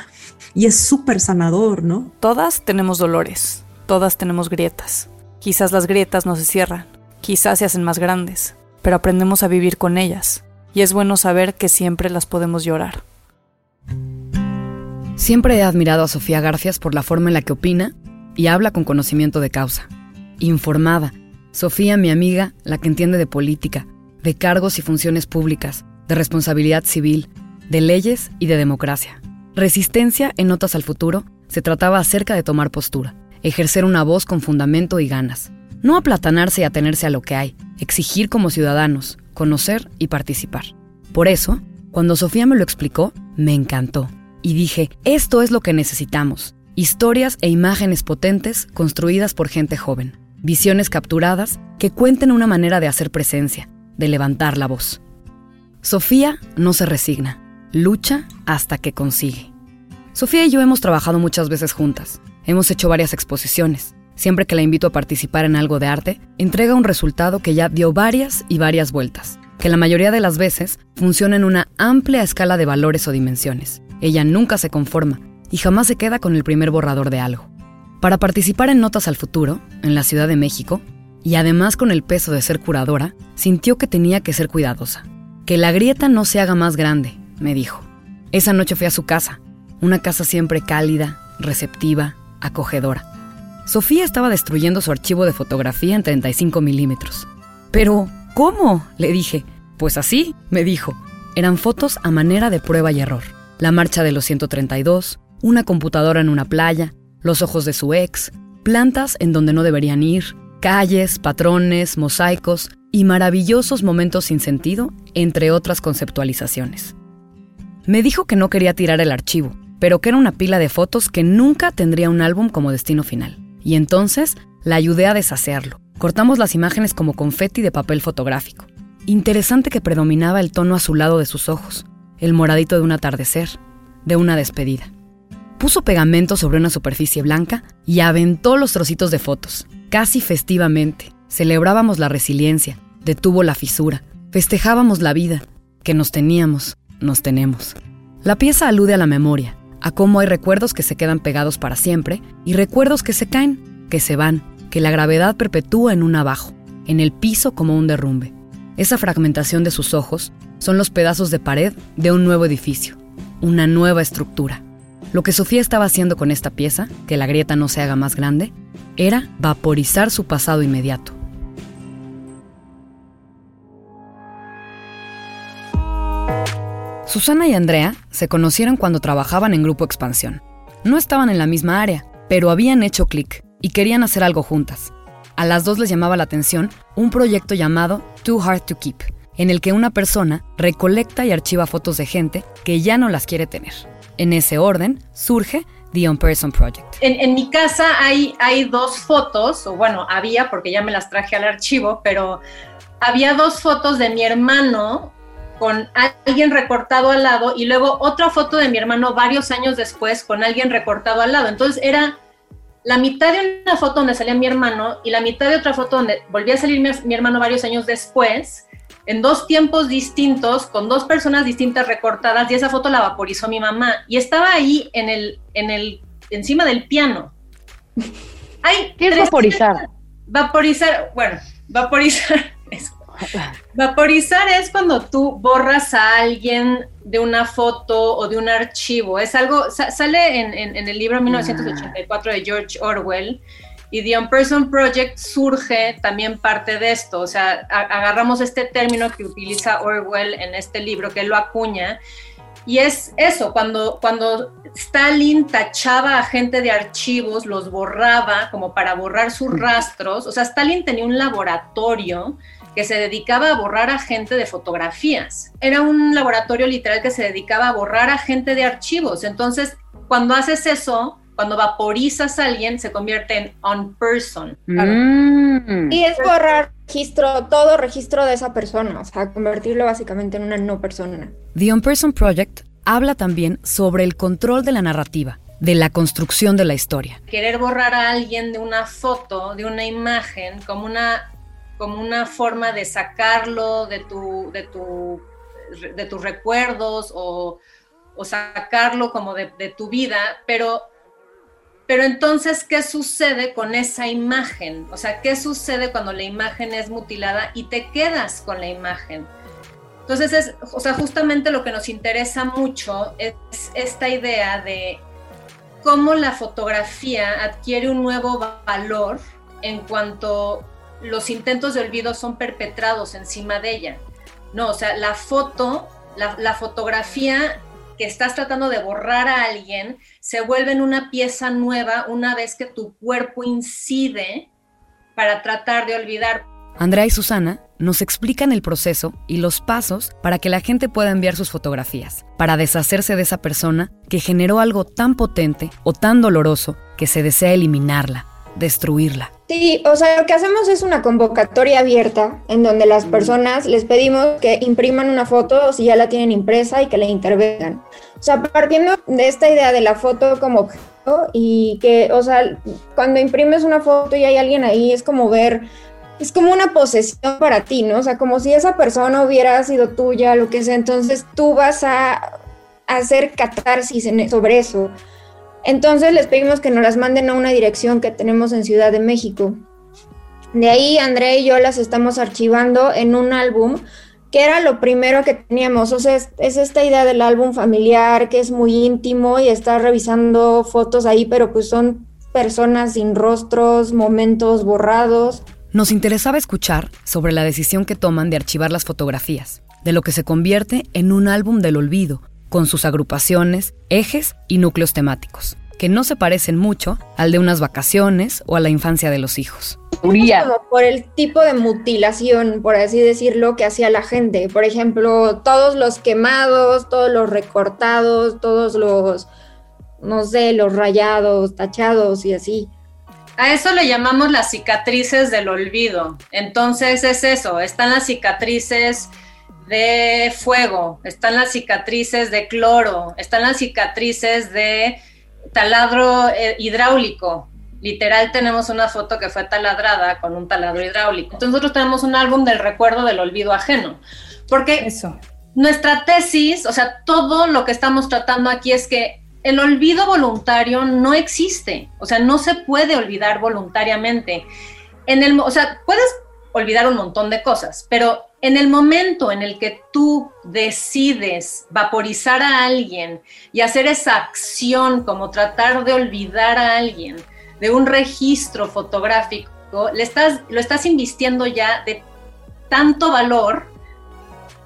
y es súper sanador, ¿no? Todas tenemos dolores, todas tenemos grietas. Quizás las grietas no se cierran, quizás se hacen más grandes, pero aprendemos a vivir con ellas. Y es bueno saber que siempre las podemos llorar. Siempre he admirado a Sofía Garcias por la forma en la que opina y habla con conocimiento de causa. Informada. Sofía, mi amiga, la que entiende de política, de cargos y funciones públicas, de responsabilidad civil, de leyes y de democracia. Resistencia en Notas al Futuro se trataba acerca de tomar postura, ejercer una voz con fundamento y ganas. No aplatanarse y atenerse a lo que hay, exigir como ciudadanos, conocer y participar. Por eso, cuando Sofía me lo explicó, me encantó. Y dije, esto es lo que necesitamos. Historias e imágenes potentes construidas por gente joven. Visiones capturadas que cuenten una manera de hacer presencia, de levantar la voz. Sofía no se resigna, lucha hasta que consigue. Sofía y yo hemos trabajado muchas veces juntas. Hemos hecho varias exposiciones. Siempre que la invito a participar en algo de arte, entrega un resultado que ya dio varias y varias vueltas, que la mayoría de las veces funciona en una amplia escala de valores o dimensiones. Ella nunca se conforma y jamás se queda con el primer borrador de algo. Para participar en Notas al Futuro, en la Ciudad de México, y además con el peso de ser curadora, sintió que tenía que ser cuidadosa. Que la grieta no se haga más grande, me dijo. Esa noche fui a su casa, una casa siempre cálida, receptiva, acogedora. Sofía estaba destruyendo su archivo de fotografía en 35 milímetros. Pero, ¿cómo? le dije. Pues así, me dijo. Eran fotos a manera de prueba y error. La marcha de los 132, una computadora en una playa, los ojos de su ex, plantas en donde no deberían ir, calles, patrones, mosaicos y maravillosos momentos sin sentido, entre otras conceptualizaciones. Me dijo que no quería tirar el archivo, pero que era una pila de fotos que nunca tendría un álbum como destino final. Y entonces la ayudé a deshacerlo. Cortamos las imágenes como confeti de papel fotográfico. Interesante que predominaba el tono azulado de sus ojos, el moradito de un atardecer, de una despedida puso pegamento sobre una superficie blanca y aventó los trocitos de fotos. Casi festivamente. Celebrábamos la resiliencia, detuvo la fisura, festejábamos la vida, que nos teníamos, nos tenemos. La pieza alude a la memoria, a cómo hay recuerdos que se quedan pegados para siempre y recuerdos que se caen, que se van, que la gravedad perpetúa en un abajo, en el piso como un derrumbe. Esa fragmentación de sus ojos son los pedazos de pared de un nuevo edificio, una nueva estructura. Lo que Sofía estaba haciendo con esta pieza, que la grieta no se haga más grande, era vaporizar su pasado inmediato. Susana y Andrea se conocieron cuando trabajaban en Grupo Expansión. No estaban en la misma área, pero habían hecho clic y querían hacer algo juntas. A las dos les llamaba la atención un proyecto llamado Too Hard to Keep, en el que una persona recolecta y archiva fotos de gente que ya no las quiere tener. En ese orden surge The On Person Project. En, mi casa hay, hay dos fotos, o bueno, había porque ya me las traje al archivo, pero había dos fotos de mi hermano con alguien recortado al lado y luego otra foto de mi hermano varios años después con alguien recortado al lado. Entonces era la mitad de una foto donde salía mi hermano y la mitad de otra foto donde volvía a salir mi, hermano varios años después, en dos tiempos distintos, con dos personas distintas recortadas, y esa foto la vaporizó mi mamá. Y estaba ahí en el, en el, encima del piano. ¿Qué es vaporizar? Vaporizar, bueno, vaporizar Vaporizar es cuando tú borras a alguien de una foto o de un archivo. Es algo, sale en, el libro 1984 de George Orwell y The On-Person Project surge también parte de esto. O sea, agarramos este término que utiliza Orwell en este libro, que él lo acuña, y es eso, cuando, cuando Stalin tachaba a gente de archivos, los borraba como para borrar sus rastros. O sea, Stalin tenía un laboratorio que se dedicaba a borrar a gente de fotografías. Era un laboratorio literal que se dedicaba a borrar a gente de archivos. Entonces, cuando haces eso, cuando vaporizas a alguien, se convierte en on person. Mm. Y es borrar registro, todo registro de esa persona, o sea, convertirlo básicamente en una no persona. The On Person Project habla también sobre el control de la narrativa de la construcción de la historia. Querer borrar a alguien de una foto, de una imagen, como una como una forma de sacarlo de, tu, de, tu, de tus recuerdos o, sacarlo como de, tu vida, pero, pero entonces, ¿qué sucede con esa imagen? O sea, ¿qué sucede cuando la imagen es mutilada y te quedas con la imagen? Entonces, es, o sea, justamente lo que nos interesa mucho es esta idea de cómo la fotografía adquiere un nuevo valor en cuanto los intentos de olvido son perpetrados encima de ella. No, o sea, la foto, la, fotografía estás tratando de borrar a alguien se vuelve en una pieza nueva una vez que tu cuerpo incide para tratar de olvidar. Andrea y Susana nos explican el proceso y los pasos para que la gente pueda enviar sus fotografías, para deshacerse de esa persona que generó algo tan potente o tan doloroso que se desea eliminarla, destruirla. Sí, o sea, lo que hacemos es una convocatoria abierta en donde las personas les pedimos que impriman una foto o si ya la tienen impresa y que le intervengan. O sea, partiendo de esta idea de la foto como objeto y que, o sea, cuando imprimes una foto y hay alguien ahí, es como ver, es como una posesión para ti, ¿no? O sea, como si esa persona hubiera sido tuya, lo que sea, entonces tú vas a hacer catarsis sobre eso. Entonces les pedimos que nos las manden a una dirección que tenemos en Ciudad de México. De ahí Andrea y yo las estamos archivando en un álbum que era lo primero que teníamos. O sea, es, esta idea del álbum familiar que es muy íntimo y está revisando fotos ahí, pero pues son personas sin rostros, momentos borrados. Nos interesaba escuchar sobre la decisión que toman de archivar las fotografías, de lo que se convierte en un álbum del olvido, con sus agrupaciones, ejes y núcleos temáticos, que no se parecen mucho al de unas vacaciones o a la infancia de los hijos. Como por el tipo de mutilación, por así decirlo, que hacía la gente. Por ejemplo, todos los quemados, todos los recortados, todos los, no sé, los rayados, tachados y así. A eso le llamamos las cicatrices del olvido. Entonces es eso, están las cicatrices de fuego, están las cicatrices de cloro, están las cicatrices de taladro eh, hidráulico. Literal tenemos una foto que fue taladrada con un taladro hidráulico. Entonces nosotros tenemos un álbum del recuerdo del olvido ajeno. Porque Eso. nuestra tesis, o sea, todo lo que estamos tratando aquí es que el olvido voluntario no existe. O sea, no se puede olvidar voluntariamente. En el, o sea, puedes olvidar un montón de cosas, pero en el momento en el que tú decides vaporizar a alguien y hacer esa acción como tratar de olvidar a alguien de un registro fotográfico, le lo estás invistiendo ya de tanto valor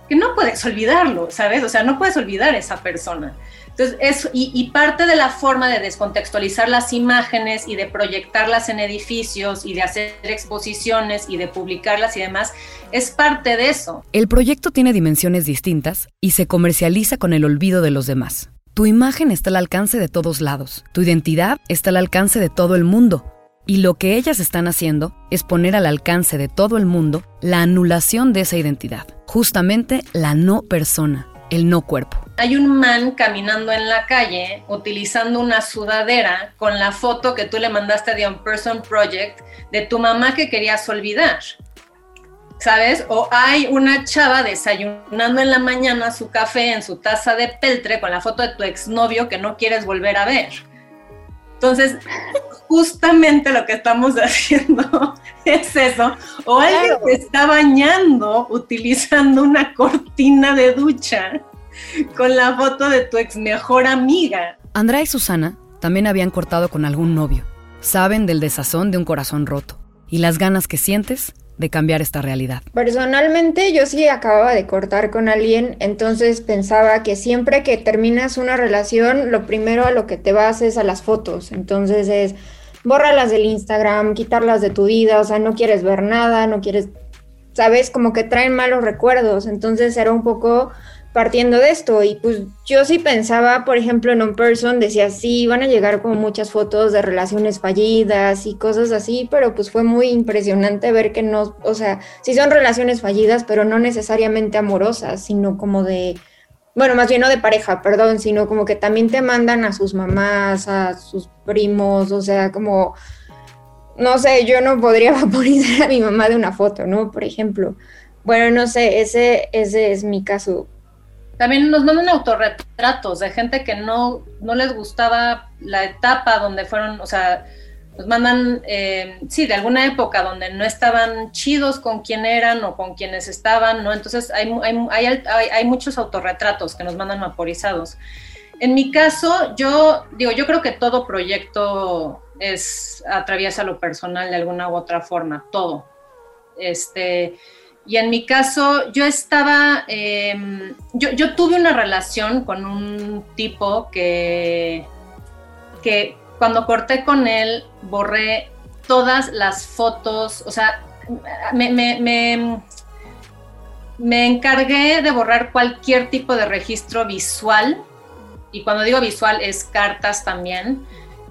que no puedes olvidarlo, ¿sabes? O sea, no puedes olvidar a esa persona. Entonces, es, y, parte de la forma de descontextualizar las imágenes y de proyectarlas en edificios y de hacer exposiciones y de publicarlas y demás, es parte de eso. El proyecto tiene dimensiones distintas y se comercializa con el olvido de los demás. Tu imagen está al alcance de todos lados, tu identidad está al alcance de todo el mundo. Y lo que ellas están haciendo es poner al alcance de todo el mundo la anulación de esa identidad, justamente la no persona, el no cuerpo. Hay un man caminando en la calle utilizando una sudadera con la foto que tú le mandaste de Un Person Project de tu mamá que querías olvidar. ¿Sabes? O hay una chava desayunando en la mañana su café en su taza de peltre con la foto de tu exnovio que no quieres volver a ver. Entonces, justamente lo que estamos haciendo es eso. O alguien que está bañando utilizando una cortina de ducha con la foto de tu ex mejor amiga. Andrea y Susana también habían cortado con algún novio. Saben del desazón de un corazón roto y las ganas que sientes de cambiar esta realidad. Personalmente yo sí acababa de cortar con alguien, entonces pensaba que siempre que terminas una relación, lo primero a lo que te vas es a las fotos. Entonces es bórralas del Instagram, quitarlas de tu vida, o sea, no quieres ver nada, no quieres, sabes, como que traen malos recuerdos. Entonces era un poco partiendo de esto. Y pues yo sí pensaba, por ejemplo, en un person, decía, sí, van a llegar como muchas fotos de relaciones fallidas y cosas así, pero pues fue muy impresionante ver que no, o sea, sí son relaciones fallidas, pero no necesariamente amorosas, sino como de, bueno, más bien no de pareja, perdón, sino como que también te mandan a sus mamás, a sus primos, o sea, como, no sé, yo no podría vaporizar a mi mamá de una foto, ¿no? Por ejemplo. Bueno, no sé, ese, ese es mi caso también nos mandan autorretratos de gente que no, no les gustaba la etapa donde fueron, o sea, nos mandan, eh, sí, de alguna época donde no estaban chidos con quién eran o con quienes estaban, ¿no? Entonces hay, hay, hay, muchos autorretratos que nos mandan vaporizados. En mi caso, yo digo, yo creo que todo proyecto es atraviesa lo personal de alguna u otra forma, todo. Este, y en mi caso, yo estaba, em, yo, tuve una relación con un tipo que, que cuando corté con él, borré todas las fotos, o sea, me, me, me encargué de borrar cualquier tipo de registro visual, y cuando digo visual es cartas también,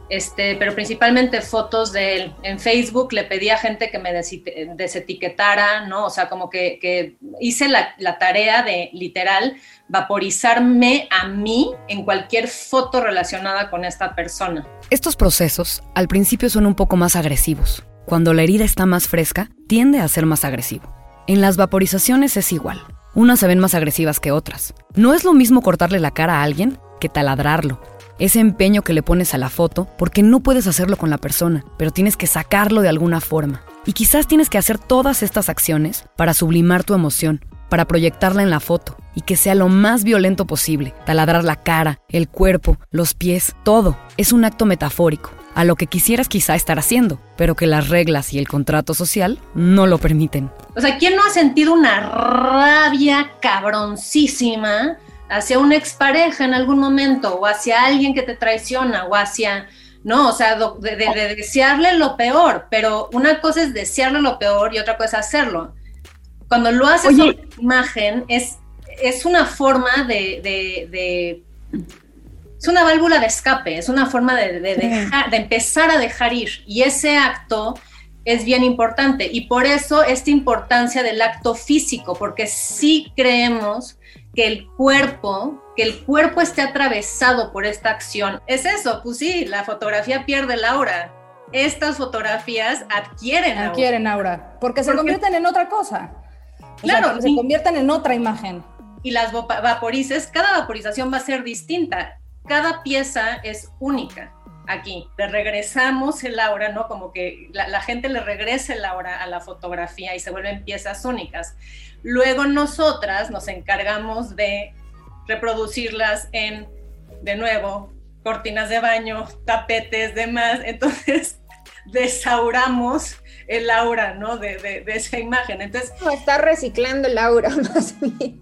este, pero principalmente fotos de él. En Facebook le pedí a gente que me desetiquetara, ¿no? O sea, como que, hice la, la, tarea de literal vaporizarme a mí en cualquier foto relacionada con esta persona. Estos procesos al principio son un poco más agresivos. Cuando la herida está más fresca, tiende a ser más agresivo. En las vaporizaciones es igual. Unas se ven más agresivas que otras. No es lo mismo cortarle la cara a alguien que taladrarlo ese empeño que le pones a la foto, porque no puedes hacerlo con la persona, pero tienes que sacarlo de alguna forma. Y quizás tienes que hacer todas estas acciones para sublimar tu emoción, para proyectarla en la foto y que sea lo más violento posible. Taladrar la cara, el cuerpo, los pies, todo. Es un acto metafórico, a lo que quisieras quizá estar haciendo, pero que las reglas y el contrato social no lo permiten. O sea, ¿quién no ha sentido una rabia cabroncísima hacia una expareja en algún momento o hacia alguien que te traiciona o hacia, no, o sea, de, desearle lo peor, pero una cosa es desearle lo peor y otra cosa es hacerlo. Cuando lo haces con imagen es, es una forma de, es una válvula de escape, es una forma de, de empezar a dejar ir. Y ese acto es bien importante. Y por eso esta importancia del acto físico, porque sí creemos que el cuerpo, que el cuerpo esté atravesado por esta acción. Es eso, pues sí, la fotografía pierde el aura. Estas fotografías adquieren aura. Adquieren aura, porque se convierten en otra cosa. claro, se convierten en otra imagen. Y las vaporices, cada vaporización va a ser distinta. Cada pieza es única aquí. Le regresamos el aura, ¿no? Como que la, la gente le regresa el aura a la fotografía y se vuelven piezas únicas. Luego nosotras nos encargamos de reproducirlas en, de nuevo, cortinas de baño, tapetes, demás. Entonces, desauramos el aura, ¿no? De, esa imagen. Entonces, no, está reciclando el aura más bien.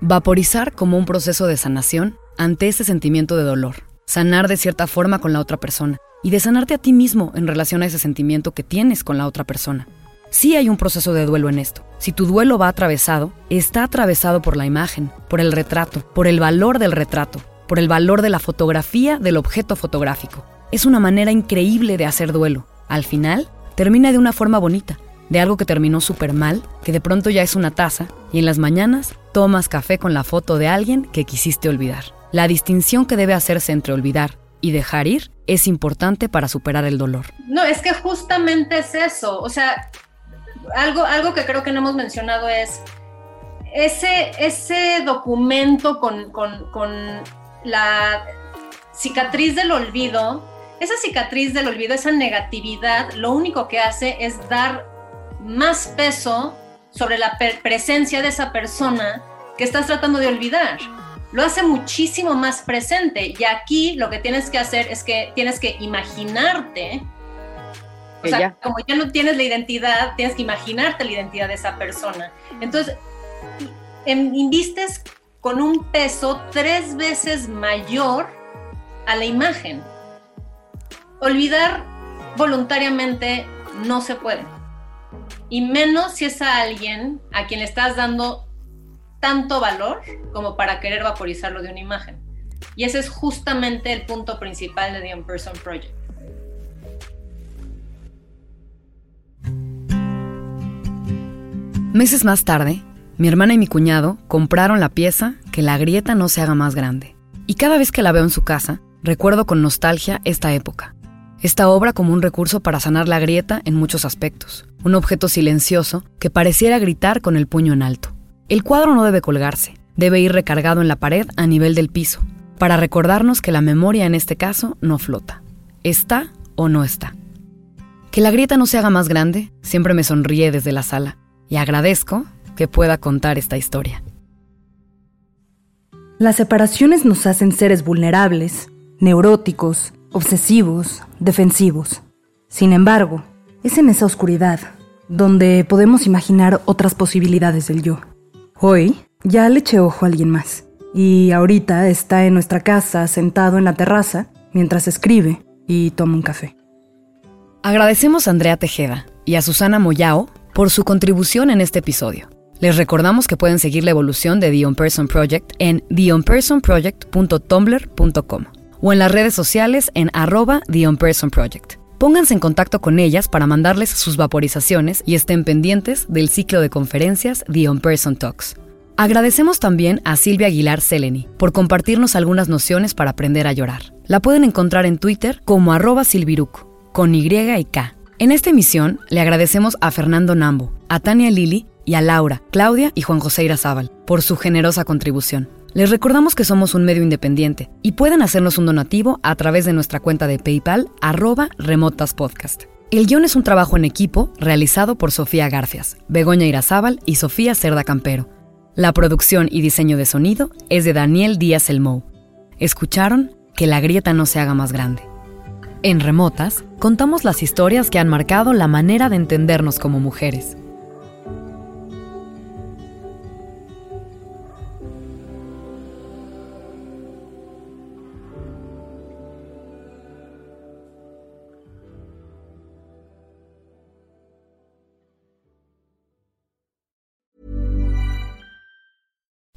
Vaporizar como un proceso de sanación ante ese sentimiento de dolor, sanar de cierta forma con la otra persona y de sanarte a ti mismo en relación a ese sentimiento que tienes con la otra persona. Sí hay un proceso de duelo en esto. Si tu duelo va atravesado, está atravesado por la imagen, por el retrato, por el valor del retrato, por el valor de la fotografía del objeto fotográfico. Es una manera increíble de hacer duelo. Al final, termina de una forma bonita, de algo que terminó súper mal, que de pronto ya es una taza, y en las mañanas tomas café con la foto de alguien que quisiste olvidar. La distinción que debe hacerse entre olvidar y dejar ir es importante para superar el dolor. No, es que justamente es eso. O sea, algo, algo que creo que no hemos mencionado es ese, ese documento con, con la cicatriz del olvido. Esa cicatriz del olvido, esa negatividad, lo único que hace es dar más peso sobre la presencia de esa persona que estás tratando de olvidar. Lo hace muchísimo más presente. Y aquí lo que tienes que hacer es que tienes que imaginarte. O sea, como ya no tienes la identidad, tienes que imaginarte la identidad de esa persona. Entonces, invistes con un peso tres veces mayor a la imagen. Olvidar voluntariamente no se puede y menos si es a alguien a quien le estás dando tanto valor como para querer vaporizarlo de una imagen. Y ese es justamente el punto principal de The On-Person Project. Meses más tarde, mi hermana y mi cuñado compraron la pieza Que la grieta no se haga más grande. Y cada vez que la veo en su casa, recuerdo con nostalgia esta época, esta obra como un recurso para sanar la grieta en muchos aspectos, un objeto silencioso que pareciera gritar con el puño en alto. El cuadro no debe colgarse, debe ir recargado en la pared a nivel del piso, para recordarnos que la memoria en este caso no flota, está o no está. Que la grieta no se haga más grande siempre me sonríe desde la sala y agradezco que pueda contar esta historia. Las separaciones nos hacen seres vulnerables, neuróticos, obsesivos, defensivos. Sin embargo, es en esa oscuridad donde podemos imaginar otras posibilidades del yo. Hoy ya le eché ojo a alguien más y ahorita está en nuestra casa sentado en la terraza mientras escribe y toma un café. Agradecemos a Andrea Tejeda y a Susana Moyao por su contribución en este episodio. Les recordamos que pueden seguir la evolución de The On Person Project en theonpersonproject.tumblr.com o en las redes sociales en arroba The Project. Pónganse en contacto con ellas para mandarles sus vaporizaciones y estén pendientes del ciclo de conferencias The On Person Talks. Agradecemos también a Silvia Aguilar Seleni por compartirnos algunas nociones para aprender a llorar. La pueden encontrar en Twitter como arroba silviruc, con Y y K. En esta emisión le agradecemos a Fernando Nambo, a Tania Lili y a Laura, Claudia y Juan José Irazábal por su generosa contribución. Les recordamos que somos un medio independiente y pueden hacernos un donativo a través de nuestra cuenta de PayPal arroba remotaspodcast. El guion es un trabajo en equipo realizado por Sofía Garfias, Begoña Irazábal y Sofía Cerda Campero. La producción y diseño de sonido es de Daniel Díaz Elmou. Escucharon Que la grieta no se haga más grande. En Remotas contamos las historias que han marcado la manera de entendernos como mujeres.